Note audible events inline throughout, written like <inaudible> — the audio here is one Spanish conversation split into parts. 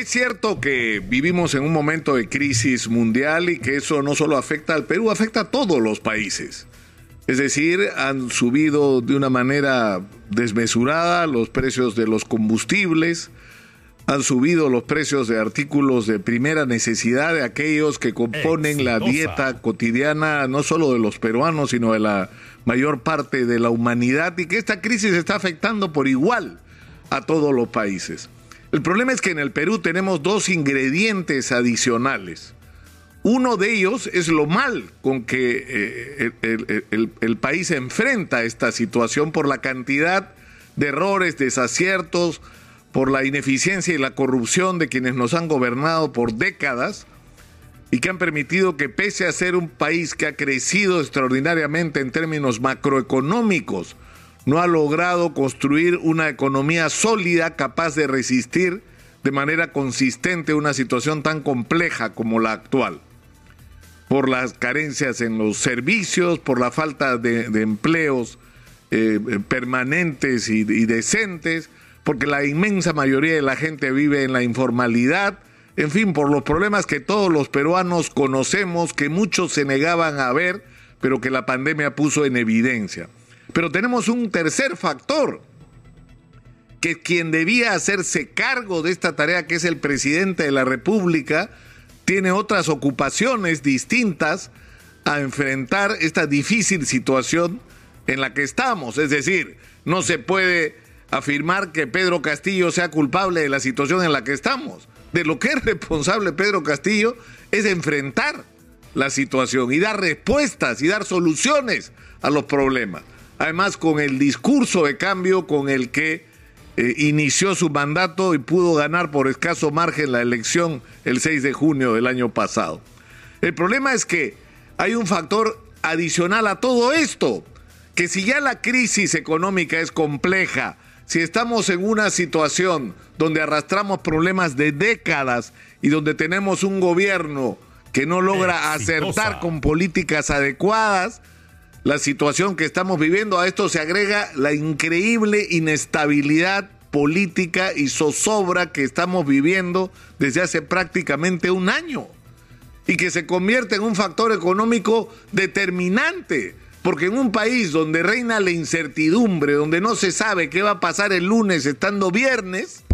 Es cierto que vivimos en un momento de crisis mundial y que eso no solo afecta al Perú, afecta a todos los países. Es decir, han subido de una manera desmesurada los precios de los combustibles, han subido los precios de artículos de primera necesidad de aquellos que componen la dieta cotidiana no solo de los peruanos, sino de la mayor parte de la humanidad y que esta crisis está afectando por igual a todos los países. El problema es que en el Perú tenemos dos ingredientes adicionales. Uno de ellos es lo mal con que eh, el, país enfrenta esta situación por la cantidad de errores, desaciertos, por la ineficiencia y la corrupción de quienes nos han gobernado por décadas y que han permitido que pese a ser un país que ha crecido extraordinariamente en términos macroeconómicos, no ha logrado construir una economía sólida capaz de resistir de manera consistente una situación tan compleja como la actual, por las carencias en los servicios, por la falta de, empleos eh, permanentes y, y decentes, porque la inmensa mayoría de la gente vive en la informalidad, en fin, por los problemas que todos los peruanos conocemos, que muchos se negaban a ver, pero que la pandemia puso en evidencia. Pero tenemos un tercer factor, que quien debía hacerse cargo de esta tarea, que es el presidente de la República, tiene otras ocupaciones distintas a enfrentar esta difícil situación en la que estamos. Es decir, no se puede afirmar que Pedro Castillo sea culpable de la situación en la que estamos. De lo que es responsable Pedro Castillo es enfrentar la situación y dar respuestas y dar soluciones a los problemas además con el discurso de cambio con el que eh, inició su mandato y pudo ganar por escaso margen la elección el 6 de junio del año pasado. El problema es que hay un factor adicional a todo esto, que si ya la crisis económica es compleja, si estamos en una situación donde arrastramos problemas de décadas y donde tenemos un gobierno que no logra acertar con políticas adecuadas, la situación que estamos viviendo. A esto se agrega la increíble inestabilidad política y zozobra que estamos viviendo desde hace prácticamente un año y que se convierte en un factor económico determinante. Porque en un país donde reina la incertidumbre, donde no se sabe qué va a pasar el lunes estando viernes,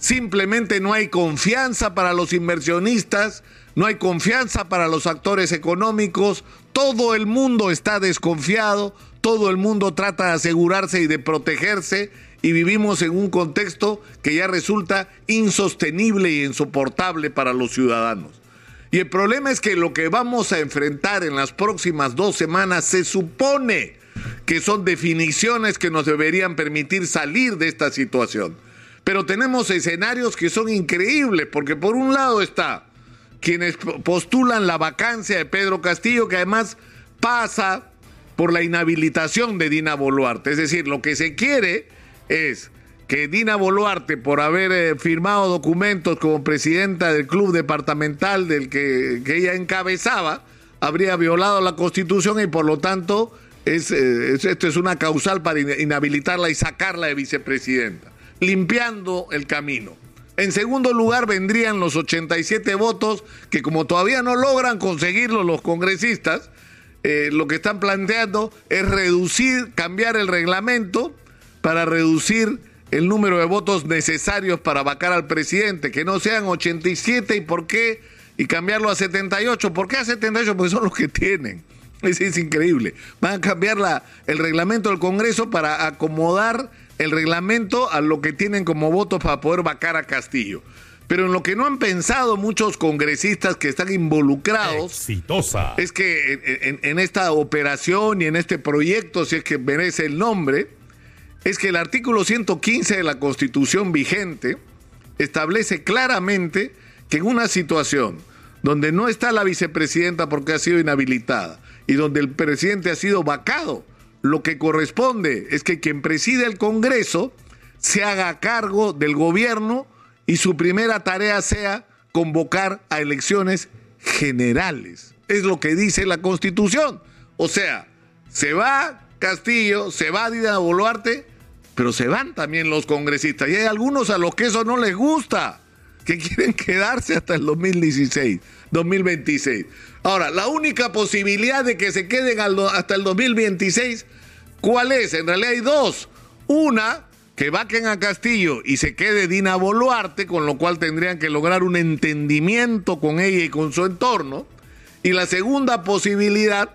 simplemente no hay confianza para los inversionistas, no hay confianza para los actores económicos, todo el mundo está desconfiado, todo el mundo trata de asegurarse y de protegerse y vivimos en un contexto que ya resulta insostenible y insoportable para los ciudadanos. Y el problema es que lo que vamos a enfrentar en las próximas dos semanas se supone que son definiciones que nos deberían permitir salir de esta situación. Pero tenemos escenarios que son increíbles, porque por un lado está quienes postulan la vacancia de Pedro Castillo, que además pasa por la inhabilitación de Dina Boluarte. Es decir, lo que se quiere es que Dina Boluarte, por haber eh, firmado documentos como presidenta del club departamental del que, ella encabezaba, habría violado la constitución y por lo tanto es, eh, esto es una causal para inhabilitarla y sacarla de vicepresidenta, limpiando el camino. En segundo lugar vendrían los 87 votos que como todavía no logran conseguirlo los congresistas, eh, lo que están planteando es reducir, cambiar el reglamento para reducir el número de votos necesarios para vacar al presidente, que no sean 87 y por qué, y cambiarlo a 78. ¿Por qué a 78? Porque son los que tienen. Es, es increíble. Van a cambiar la, el reglamento del Congreso para acomodar el reglamento a lo que tienen como votos para poder vacar a Castillo. Pero en lo que no han pensado muchos congresistas que están involucrados Exitosa. es que en, esta operación y en este proyecto, si es que merece el nombre, es que el artículo 115 de la Constitución vigente establece claramente que en una situación donde no está la vicepresidenta porque ha sido inhabilitada y donde el presidente ha sido vacado, lo que corresponde es que quien preside el Congreso se haga cargo del gobierno y su primera tarea sea convocar a elecciones generales. Es lo que dice la Constitución. O sea, se va Castillo, se va Dina Boluarte, pero se van también los congresistas. Y hay algunos a los que eso no les gusta. Que quieren quedarse hasta el 2016, 2026. Ahora, la única posibilidad de que se queden hasta el 2026, ¿cuál es? En realidad hay dos. Una, que vaquen a Castillo y se quede Dina Boluarte, con lo cual tendrían que lograr un entendimiento con ella y con su entorno. Y la segunda posibilidad,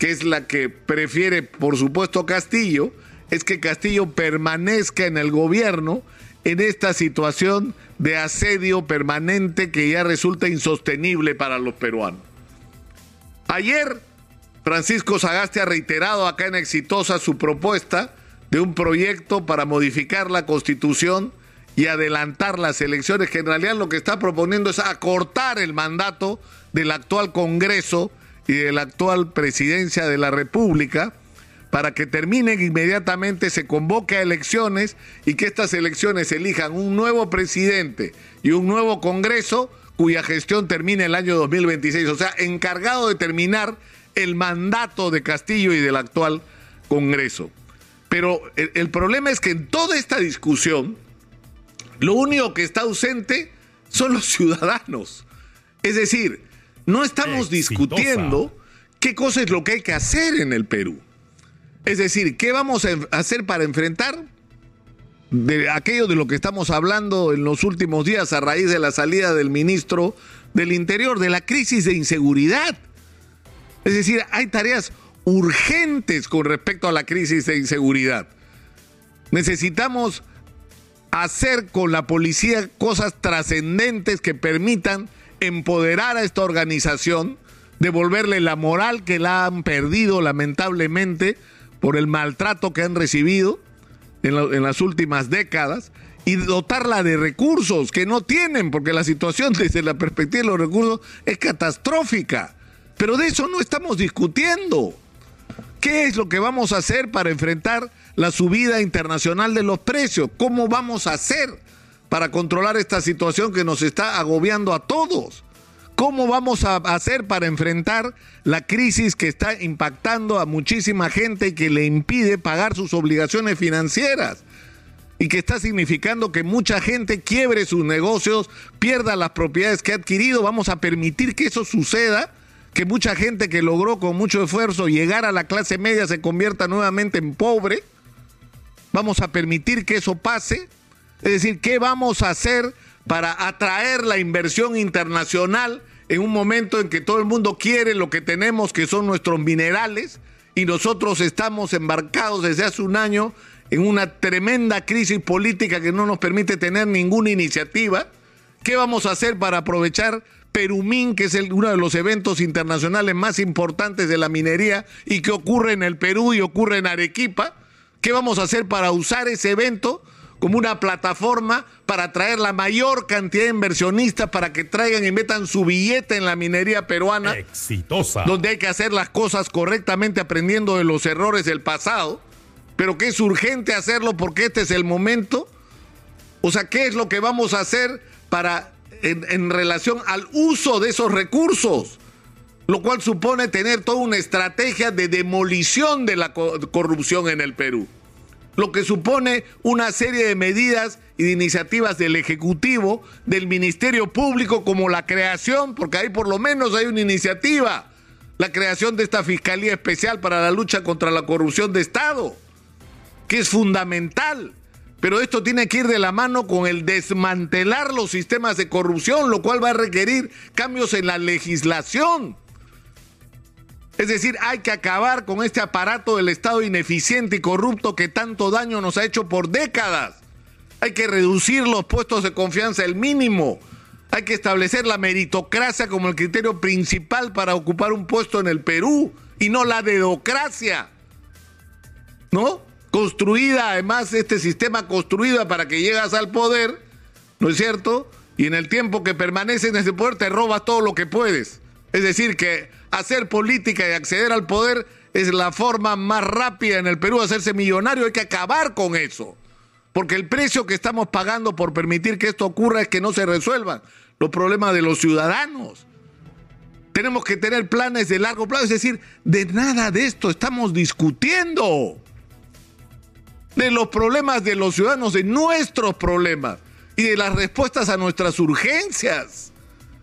que es la que prefiere, por supuesto, Castillo, es que Castillo permanezca en el gobierno en esta situación de asedio permanente que ya resulta insostenible para los peruanos. Ayer, Francisco Sagasti ha reiterado acá en Exitosa su propuesta de un proyecto para modificar la constitución y adelantar las elecciones, que en realidad lo que está proponiendo es acortar el mandato del actual Congreso y de la actual presidencia de la República para que terminen inmediatamente, se convoque a elecciones y que estas elecciones elijan un nuevo presidente y un nuevo Congreso cuya gestión termine el año 2026. O sea, encargado de terminar el mandato de Castillo y del actual Congreso. Pero el, el problema es que en toda esta discusión, lo único que está ausente son los ciudadanos. Es decir, no estamos discutiendo qué cosa es lo que hay que hacer en el Perú. Es decir, ¿qué vamos a hacer para enfrentar de aquello de lo que estamos hablando en los últimos días a raíz de la salida del ministro del Interior, de la crisis de inseguridad? Es decir, hay tareas urgentes con respecto a la crisis de inseguridad. Necesitamos hacer con la policía cosas trascendentes que permitan empoderar a esta organización, devolverle la moral que la han perdido lamentablemente por el maltrato que han recibido en, las últimas décadas y dotarla de recursos que no tienen, porque la situación <laughs> desde la perspectiva de los recursos es catastrófica. Pero de eso no estamos discutiendo. ¿Qué es lo que vamos a hacer para enfrentar la subida internacional de los precios? ¿Cómo vamos a hacer para controlar esta situación que nos está agobiando a todos? ¿Cómo vamos a hacer para enfrentar la crisis que está impactando a muchísima gente y que le impide pagar sus obligaciones financieras? Y que está significando que mucha gente quiebre sus negocios, pierda las propiedades que ha adquirido. Vamos a permitir que eso suceda, que mucha gente que logró con mucho esfuerzo llegar a la clase media se convierta nuevamente en pobre. Vamos a permitir que eso pase. Es decir, ¿qué vamos a hacer para atraer la inversión internacional en un momento en que todo el mundo quiere lo que tenemos, que son nuestros minerales, y nosotros estamos embarcados desde hace un año en una tremenda crisis política que no nos permite tener ninguna iniciativa. ¿Qué vamos a hacer para aprovechar Perumín, que es uno de los eventos internacionales más importantes de la minería y que ocurre en el Perú y ocurre en Arequipa? ¿Qué vamos a hacer para usar ese evento como una plataforma para atraer la mayor cantidad de inversionistas para que traigan y metan su billete en la minería peruana. Exitosa. Donde hay que hacer las cosas correctamente aprendiendo de los errores del pasado, pero que es urgente hacerlo porque este es el momento. O sea, ¿qué es lo que vamos a hacer para en, en relación al uso de esos recursos? Lo cual supone tener toda una estrategia de demolición de la corrupción en el Perú lo que supone una serie de medidas y de iniciativas del Ejecutivo, del Ministerio Público, como la creación, porque ahí por lo menos hay una iniciativa, la creación de esta Fiscalía Especial para la lucha contra la corrupción de Estado, que es fundamental. Pero esto tiene que ir de la mano con el desmantelar los sistemas de corrupción, lo cual va a requerir cambios en la legislación. Es decir, hay que acabar con este aparato del Estado ineficiente y corrupto que tanto daño nos ha hecho por décadas. Hay que reducir los puestos de confianza al mínimo. Hay que establecer la meritocracia como el criterio principal para ocupar un puesto en el Perú y no la dedocracia. ¿No? Construida, además, este sistema construido para que llegas al poder, ¿no es cierto? Y en el tiempo que permaneces en ese poder te robas todo lo que puedes. Es decir, que hacer política y acceder al poder es la forma más rápida en el Perú de hacerse millonario. Hay que acabar con eso. Porque el precio que estamos pagando por permitir que esto ocurra es que no se resuelvan los problemas de los ciudadanos. Tenemos que tener planes de largo plazo. Es decir, de nada de esto estamos discutiendo. De los problemas de los ciudadanos, de nuestros problemas. y de las respuestas a nuestras urgencias.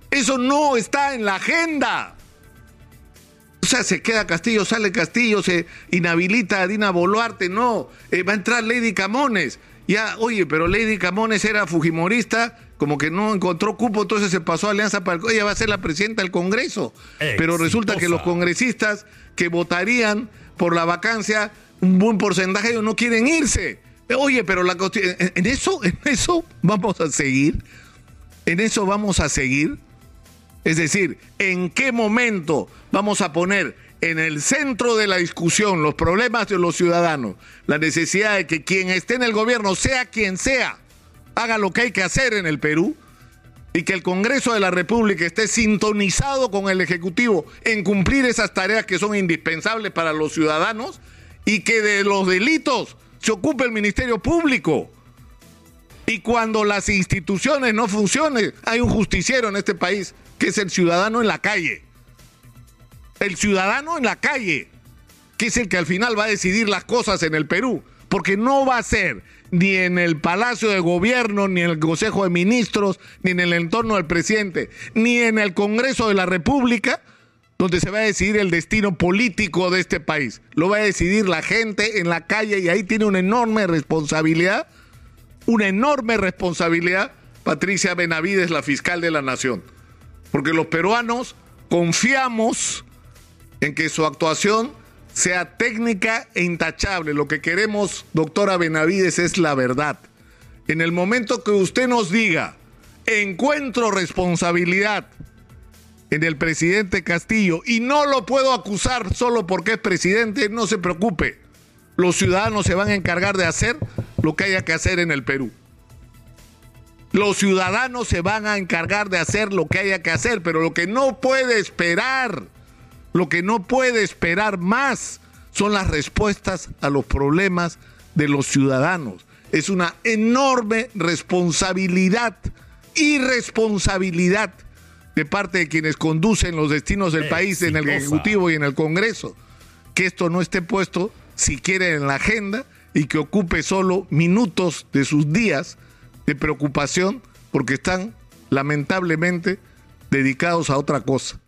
Eso no está en la agenda. O sea, se queda Castillo, sale Castillo, se inhabilita a Dina Boluarte, no, eh, va a entrar Lady Camones. Ya, oye, pero Lady Camones era fujimorista, como que no encontró cupo, entonces se pasó a Alianza para el... Ella va a ser la presidenta del Congreso. Pero resulta que los congresistas que votarían por la vacancia, un buen porcentaje ellos no quieren irse. Oye, pero la en eso, en eso vamos a seguir. En eso vamos a seguir. Es decir, ¿en qué momento vamos a poner en el centro de la discusión los problemas de los ciudadanos? La necesidad de que quien esté en el gobierno, sea quien sea, haga lo que hay que hacer en el Perú y que el Congreso de la República esté sintonizado con el Ejecutivo en cumplir esas tareas que son indispensables para los ciudadanos y que de los delitos se ocupe el Ministerio Público. Y cuando las instituciones no funcionen, hay un justiciero en este país que es el ciudadano en la calle. El ciudadano en la calle, que es el que al final va a decidir las cosas en el Perú, porque no va a ser ni en el Palacio de Gobierno, ni en el Consejo de Ministros, ni en el entorno del presidente, ni en el Congreso de la República, donde se va a decidir el destino político de este país. Lo va a decidir la gente en la calle y ahí tiene una enorme responsabilidad, una enorme responsabilidad Patricia Benavides, la fiscal de la Nación porque los peruanos confiamos en que su actuación sea técnica e intachable. Lo que queremos, doctora Benavides, es la verdad. En el momento que usted nos diga, encuentro responsabilidad en el presidente Castillo y no lo puedo acusar solo porque es presidente, no se preocupe. Los ciudadanos se van a encargar de hacer lo que haya que hacer en el Perú. Los ciudadanos se van a encargar de hacer lo que haya que hacer, pero lo que no puede esperar, lo que no puede esperar más son las respuestas a los problemas de los ciudadanos. Es una enorme responsabilidad, irresponsabilidad de parte de quienes conducen los destinos del país en el Ejecutivo y en el Congreso, que esto no esté puesto siquiera en la agenda y que ocupe solo minutos de sus días de preocupación porque están lamentablemente dedicados a otra cosa.